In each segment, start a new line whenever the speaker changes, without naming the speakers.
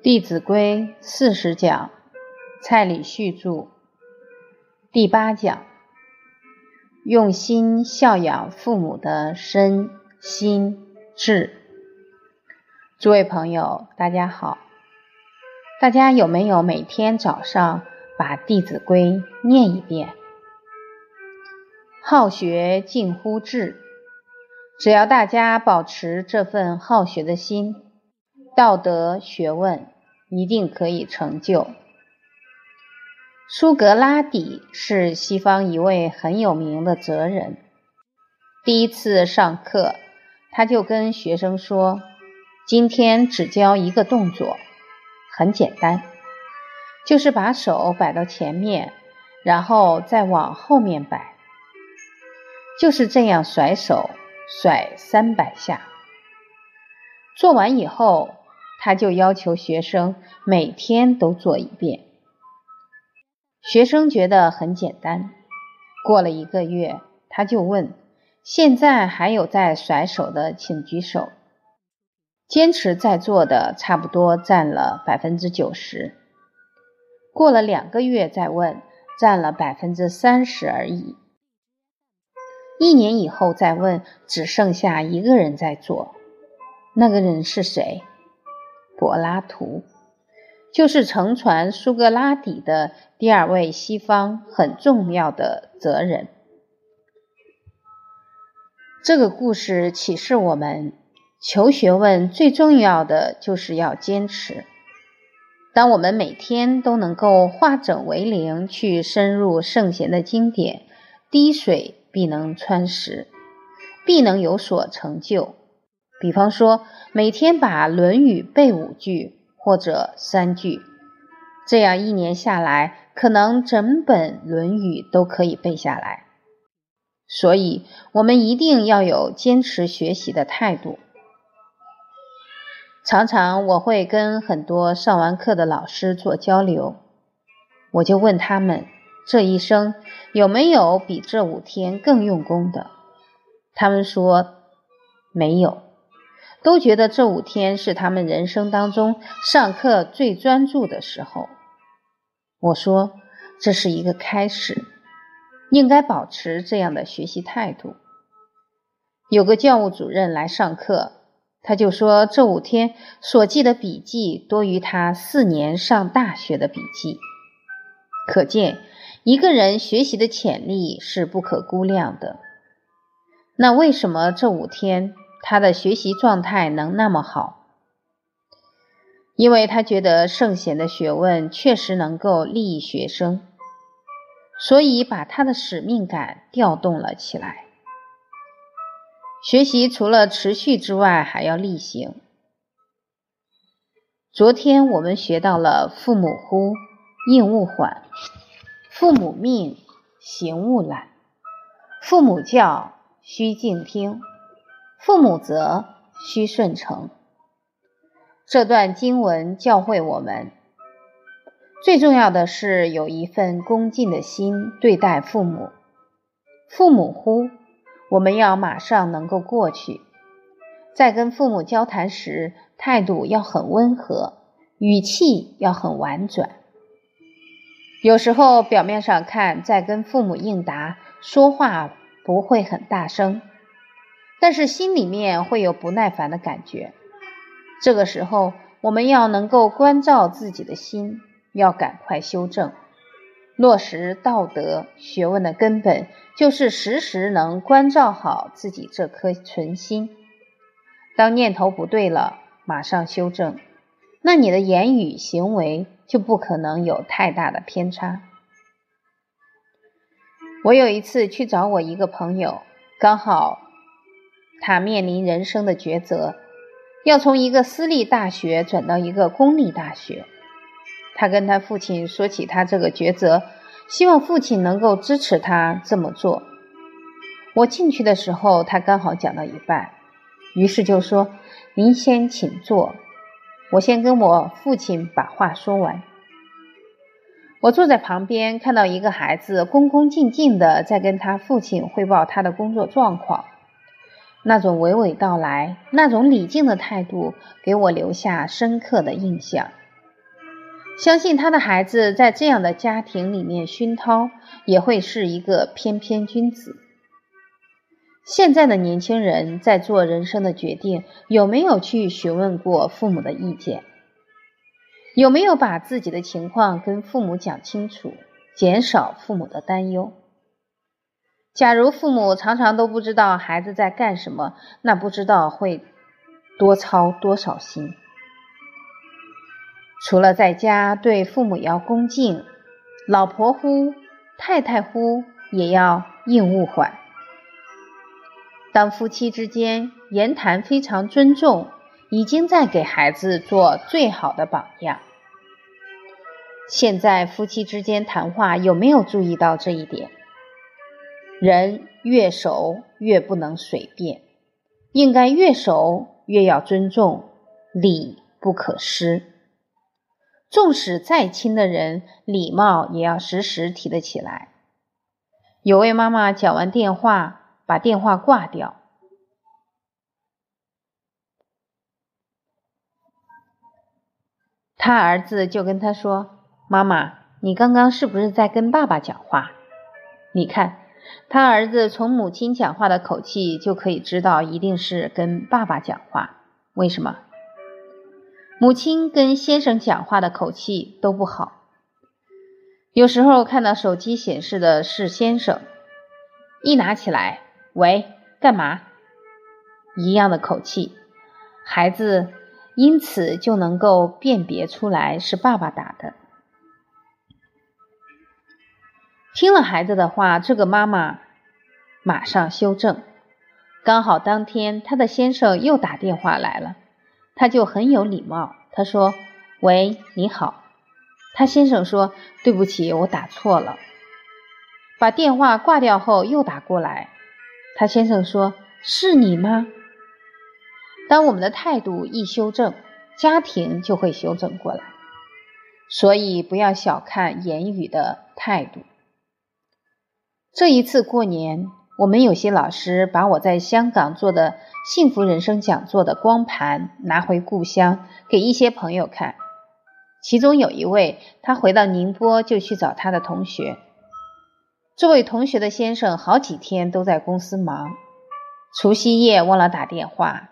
《弟子规》四十讲，蔡礼旭著，第八讲，用心孝养父母的身心智。诸位朋友，大家好，大家有没有每天早上把《弟子规》念一遍？好学近乎智，只要大家保持这份好学的心。道德学问一定可以成就。苏格拉底是西方一位很有名的哲人。第一次上课，他就跟学生说：“今天只教一个动作，很简单，就是把手摆到前面，然后再往后面摆，就是这样甩手，甩三百下。做完以后。”他就要求学生每天都做一遍，学生觉得很简单。过了一个月，他就问：“现在还有在甩手的，请举手。”坚持在做的差不多占了百分之九十。过了两个月再问，占了百分之三十而已。一年以后再问，只剩下一个人在做。那个人是谁？柏拉图就是乘船苏格拉底的第二位西方很重要的哲人。这个故事启示我们，求学问最重要的就是要坚持。当我们每天都能够化整为零，去深入圣贤的经典，滴水必能穿石，必能有所成就。比方说，每天把《论语》背五句或者三句，这样一年下来，可能整本《论语》都可以背下来。所以，我们一定要有坚持学习的态度。常常我会跟很多上完课的老师做交流，我就问他们：这一生有没有比这五天更用功的？他们说没有。都觉得这五天是他们人生当中上课最专注的时候。我说这是一个开始，应该保持这样的学习态度。有个教务主任来上课，他就说这五天所记的笔记多于他四年上大学的笔记，可见一个人学习的潜力是不可估量的。那为什么这五天？他的学习状态能那么好，因为他觉得圣贤的学问确实能够利益学生，所以把他的使命感调动了起来。学习除了持续之外，还要例行。昨天我们学到了“父母呼，应勿缓；父母命，行勿懒；父母教，须敬听。”父母责，须顺承。这段经文教会我们，最重要的是有一份恭敬的心对待父母。父母呼，我们要马上能够过去。在跟父母交谈时，态度要很温和，语气要很婉转。有时候表面上看，在跟父母应答，说话不会很大声。但是心里面会有不耐烦的感觉，这个时候我们要能够关照自己的心，要赶快修正，落实道德学问的根本就是时时能关照好自己这颗纯心。当念头不对了，马上修正，那你的言语行为就不可能有太大的偏差。我有一次去找我一个朋友，刚好。他面临人生的抉择，要从一个私立大学转到一个公立大学。他跟他父亲说起他这个抉择，希望父亲能够支持他这么做。我进去的时候，他刚好讲到一半，于是就说：“您先请坐，我先跟我父亲把话说完。”我坐在旁边，看到一个孩子恭恭敬敬的在跟他父亲汇报他的工作状况。那种娓娓道来、那种礼敬的态度，给我留下深刻的印象。相信他的孩子在这样的家庭里面熏陶，也会是一个翩翩君子。现在的年轻人在做人生的决定，有没有去询问过父母的意见？有没有把自己的情况跟父母讲清楚，减少父母的担忧？假如父母常常都不知道孩子在干什么，那不知道会多操多少心。除了在家对父母要恭敬，老婆呼、太太呼也要应勿缓。当夫妻之间言谈非常尊重，已经在给孩子做最好的榜样。现在夫妻之间谈话有没有注意到这一点？人越熟越不能随便，应该越熟越要尊重，礼不可失。纵使再亲的人，礼貌也要时时提得起来。有位妈妈讲完电话，把电话挂掉，他儿子就跟他说：“妈妈，你刚刚是不是在跟爸爸讲话？”你看，他儿子从母亲讲话的口气就可以知道，一定是跟爸爸讲话。为什么？母亲跟先生讲话的口气都不好，有时候看到手机显示的是先生，一拿起来，喂，干嘛？一样的口气，孩子因此就能够辨别出来是爸爸打的。听了孩子的话，这个妈妈马上修正。刚好当天她的先生又打电话来了。她就很有礼貌，她说：“喂，你好。”她先生说：“对不起，我打错了。”把电话挂掉后又打过来，她先生说：“是你吗？”当我们的态度一修正，家庭就会修正过来。所以不要小看言语的态度。这一次过年。我们有些老师把我在香港做的幸福人生讲座的光盘拿回故乡给一些朋友看，其中有一位，他回到宁波就去找他的同学。这位同学的先生好几天都在公司忙，除夕夜忘了打电话，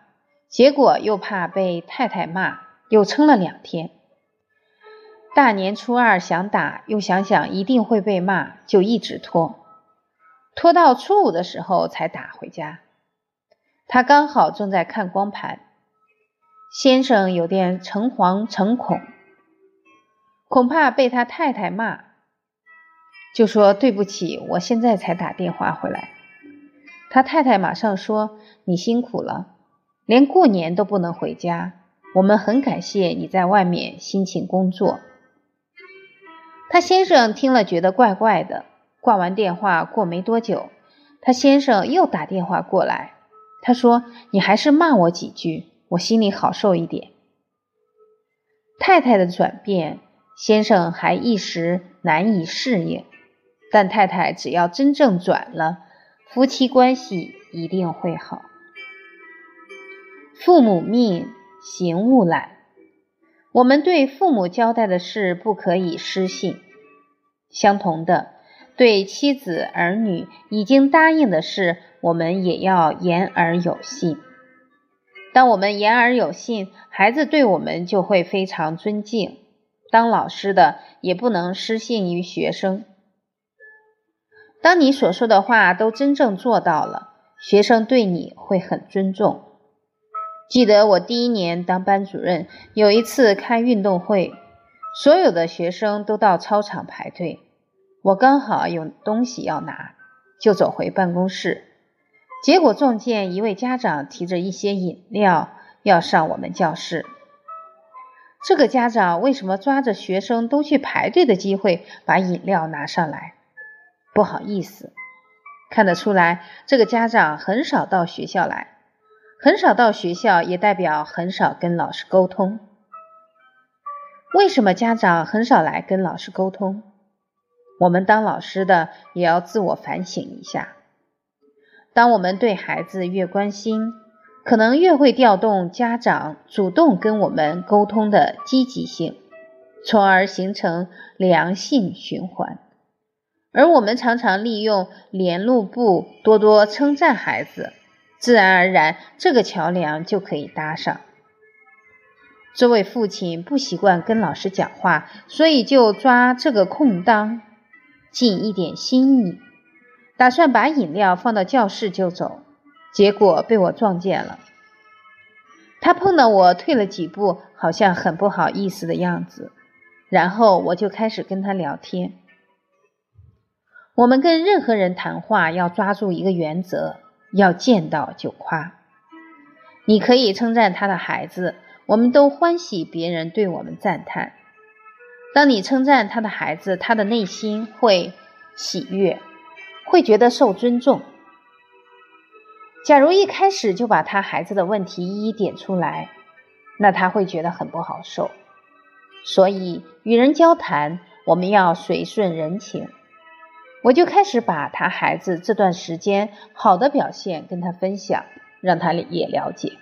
结果又怕被太太骂，又撑了两天。大年初二想打，又想想一定会被骂，就一直拖。拖到初五的时候才打回家，他刚好正在看光盘，先生有点诚惶诚恐，恐怕被他太太骂，就说对不起，我现在才打电话回来。他太太马上说：“你辛苦了，连过年都不能回家，我们很感谢你在外面辛勤工作。”他先生听了觉得怪怪的。挂完电话过没多久，他先生又打电话过来。他说：“你还是骂我几句，我心里好受一点。”太太的转变，先生还一时难以适应。但太太只要真正转了，夫妻关系一定会好。父母命，行勿懒。我们对父母交代的事不可以失信。相同的。对妻子儿女已经答应的事，我们也要言而有信。当我们言而有信，孩子对我们就会非常尊敬。当老师的也不能失信于学生。当你所说的话都真正做到了，学生对你会很尊重。记得我第一年当班主任，有一次开运动会，所有的学生都到操场排队。我刚好有东西要拿，就走回办公室，结果撞见一位家长提着一些饮料要上我们教室。这个家长为什么抓着学生都去排队的机会把饮料拿上来？不好意思，看得出来这个家长很少到学校来，很少到学校也代表很少跟老师沟通。为什么家长很少来跟老师沟通？我们当老师的也要自我反省一下。当我们对孩子越关心，可能越会调动家长主动跟我们沟通的积极性。从而形成良性循环。而我们常常利用联络部多多称赞孩子，自然而然这个桥梁就可以搭上。这位父亲不习惯跟老师讲话，所以就抓这个空当，尽一点心意，打算把饮料放到教室就走，结果被我撞见了。他碰到我退了几步，好像很不好意思的样子，然后我就开始跟他聊天。我们跟任何人谈话要抓住一个原则，要见到就夸。你可以称赞他的孩子，我们都欢喜别人对我们赞叹。当你称赞他的孩子，他的内心会喜悦，会觉得受尊重。假如一开始就把他孩子的问题一一点出来，那他会觉得很不好受。所以与人交谈，我们要随顺人情。我就开始把他孩子这段时间好的表现跟他分享，让他也了解。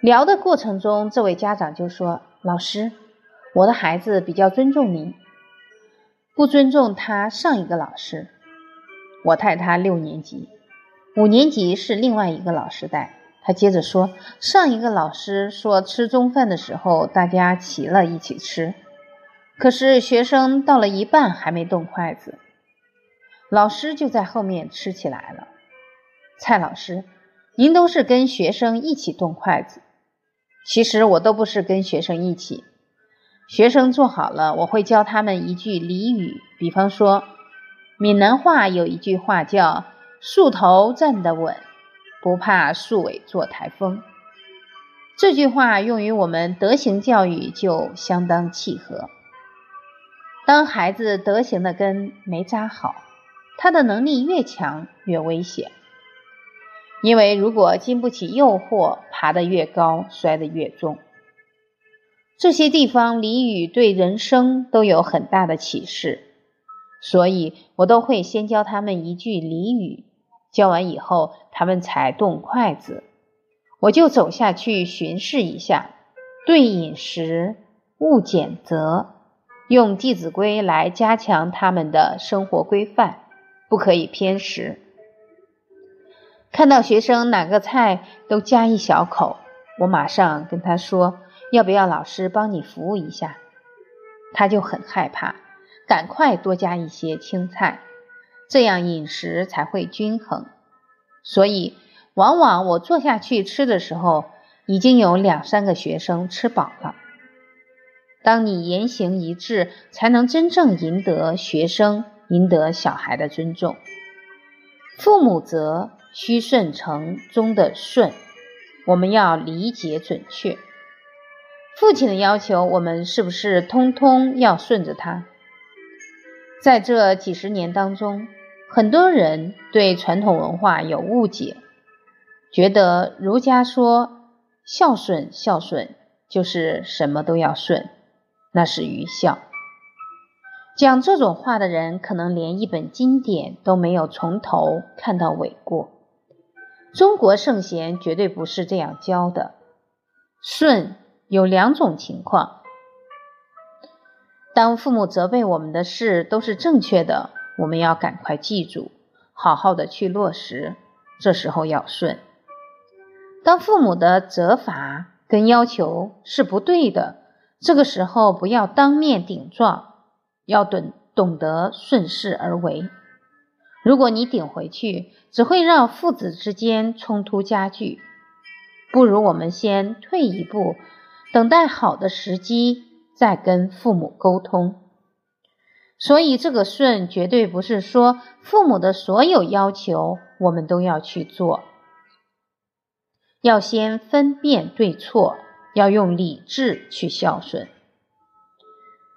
聊的过程中，这位家长就说：“老师，我的孩子比较尊重您，不尊重他上一个老师。我带他六年级，五年级是另外一个老师带。”他接着说：“上一个老师说吃中饭的时候大家齐了一起吃，可是学生到了一半还没动筷子。”老师就在后面吃起来了。蔡老师，您都是跟学生一起动筷子，其实我都不是跟学生一起。学生做好了，我会教他们一句俚语，比方说，闽南话有一句话叫“树头站得稳，不怕树尾做台风”。这句话用于我们德行教育就相当契合。当孩子德行的根没扎好，他的能力越强越危险，因为如果经不起诱惑，爬得越高，摔得越重。这些地方俚语对人生都有很大的启示，所以我都会先教他们一句俚语，教完以后他们才动筷子，我就走下去巡视一下，对饮食勿拣择，用《弟子规》来加强他们的生活规范。不可以偏食。看到学生哪个菜都加一小口，我马上跟他说：“要不要老师帮你服务一下？”他就很害怕，赶快多加一些青菜，这样饮食才会均衡。所以，往往我坐下去吃的时候，已经有两三个学生吃饱了。当你言行一致，才能真正赢得学生。赢得小孩的尊重。父母责，须顺承中的顺，我们要理解准确。父亲的要求，我们是不是通通要顺着他？在这几十年当中，很多人对传统文化有误解，觉得儒家说孝顺孝顺就是什么都要顺，那是愚孝。讲这种话的人，可能连一本经典都没有从头看到尾过。中国圣贤绝对不是这样教的。顺有两种情况：当父母责备我们的事都是正确的，我们要赶快记住，好好的去落实，这时候要顺；当父母的责罚跟要求是不对的，这个时候不要当面顶撞。要懂懂得顺势而为。如果你顶回去，只会让父子之间冲突加剧。不如我们先退一步，等待好的时机再跟父母沟通。所以，这个顺绝对不是说父母的所有要求我们都要去做，要先分辨对错，要用理智去孝顺。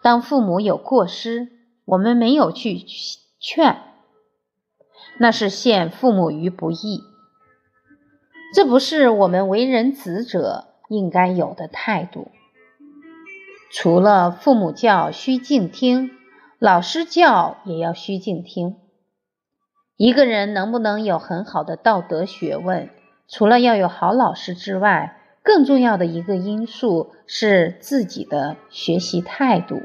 当父母有过失，我们没有去劝，那是陷父母于不义。这不是我们为人子者应该有的态度。除了父母教须敬听，老师教也要须敬听。一个人能不能有很好的道德学问，除了要有好老师之外，更重要的一个因素是自己的学习态度，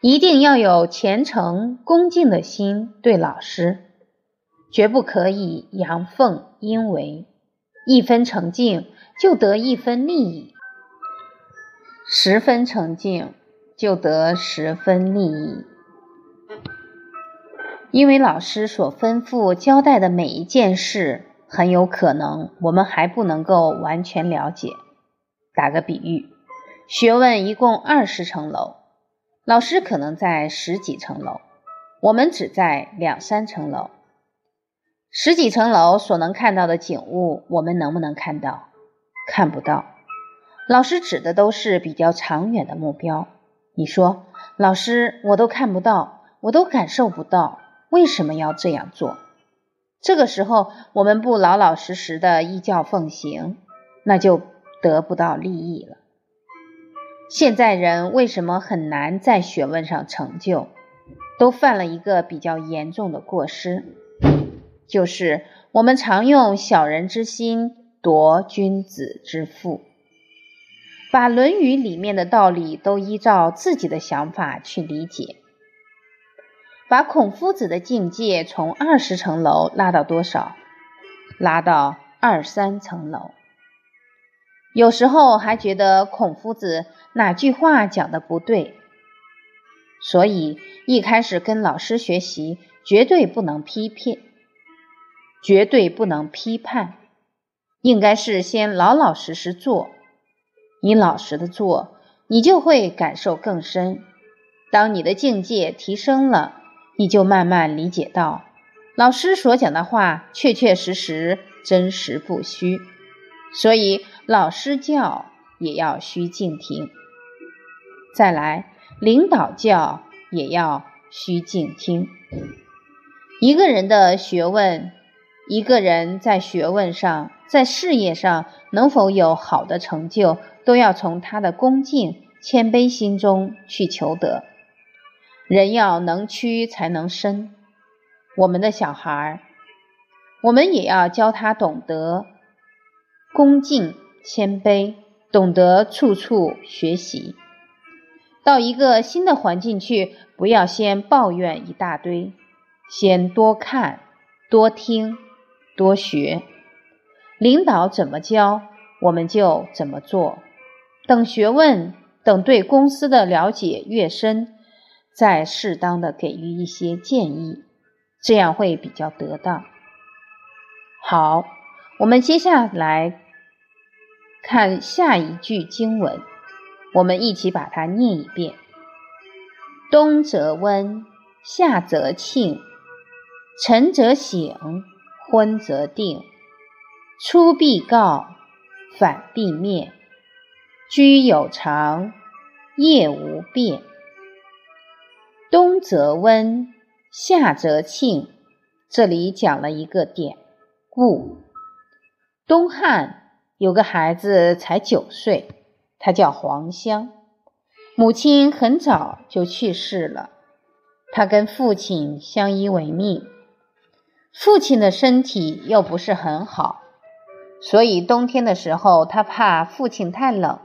一定要有虔诚恭敬的心对老师，绝不可以阳奉阴违，一分诚敬就得一分利益，十分诚敬就得十分利益。因为老师所吩咐交代的每一件事，很有可能我们还不能够完全了解。打个比喻，学问一共二十层楼，老师可能在十几层楼，我们只在两三层楼。十几层楼所能看到的景物，我们能不能看到？看不到。老师指的都是比较长远的目标。你说，老师，我都看不到，我都感受不到。为什么要这样做？这个时候我们不老老实实的依教奉行，那就得不到利益了。现在人为什么很难在学问上成就？都犯了一个比较严重的过失，就是我们常用小人之心夺君子之腹，把《论语》里面的道理都依照自己的想法去理解。把孔夫子的境界从二十层楼拉到多少？拉到二三层楼。有时候还觉得孔夫子哪句话讲的不对，所以一开始跟老师学习，绝对不能批评，绝对不能批判，应该是先老老实实做。你老实的做，你就会感受更深。当你的境界提升了。你就慢慢理解到，老师所讲的话确确实实、真实不虚，所以老师教也要虚静听。再来，领导教也要虚静听。一个人的学问，一个人在学问上、在事业上能否有好的成就，都要从他的恭敬、谦卑心中去求得。人要能屈才能伸。我们的小孩，我们也要教他懂得恭敬谦卑，懂得处处学习。到一个新的环境去，不要先抱怨一大堆，先多看、多听、多学。领导怎么教，我们就怎么做。等学问，等对公司的了解越深。再适当的给予一些建议，这样会比较得当。好，我们接下来看下一句经文，我们一起把它念一遍：冬则温，夏则庆，晨则省，昏则定，出必告，反必面，居有常，业无变。冬则温，夏则庆。这里讲了一个典故。东汉有个孩子才九岁，他叫黄香，母亲很早就去世了，他跟父亲相依为命。父亲的身体又不是很好，所以冬天的时候，他怕父亲太冷，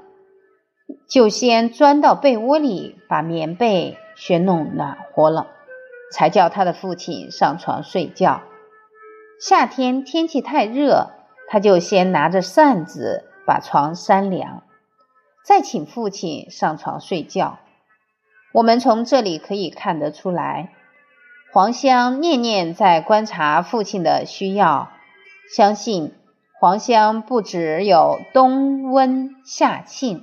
就先钻到被窝里把棉被。先弄暖和了，才叫他的父亲上床睡觉。夏天天气太热，他就先拿着扇子把床扇凉，再请父亲上床睡觉。我们从这里可以看得出来，黄香念念在观察父亲的需要，相信黄香不只有冬温夏沁，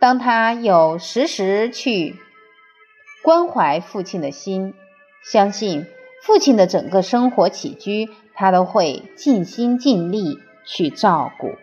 当他有时时去。关怀父亲的心，相信父亲的整个生活起居，他都会尽心尽力去照顾。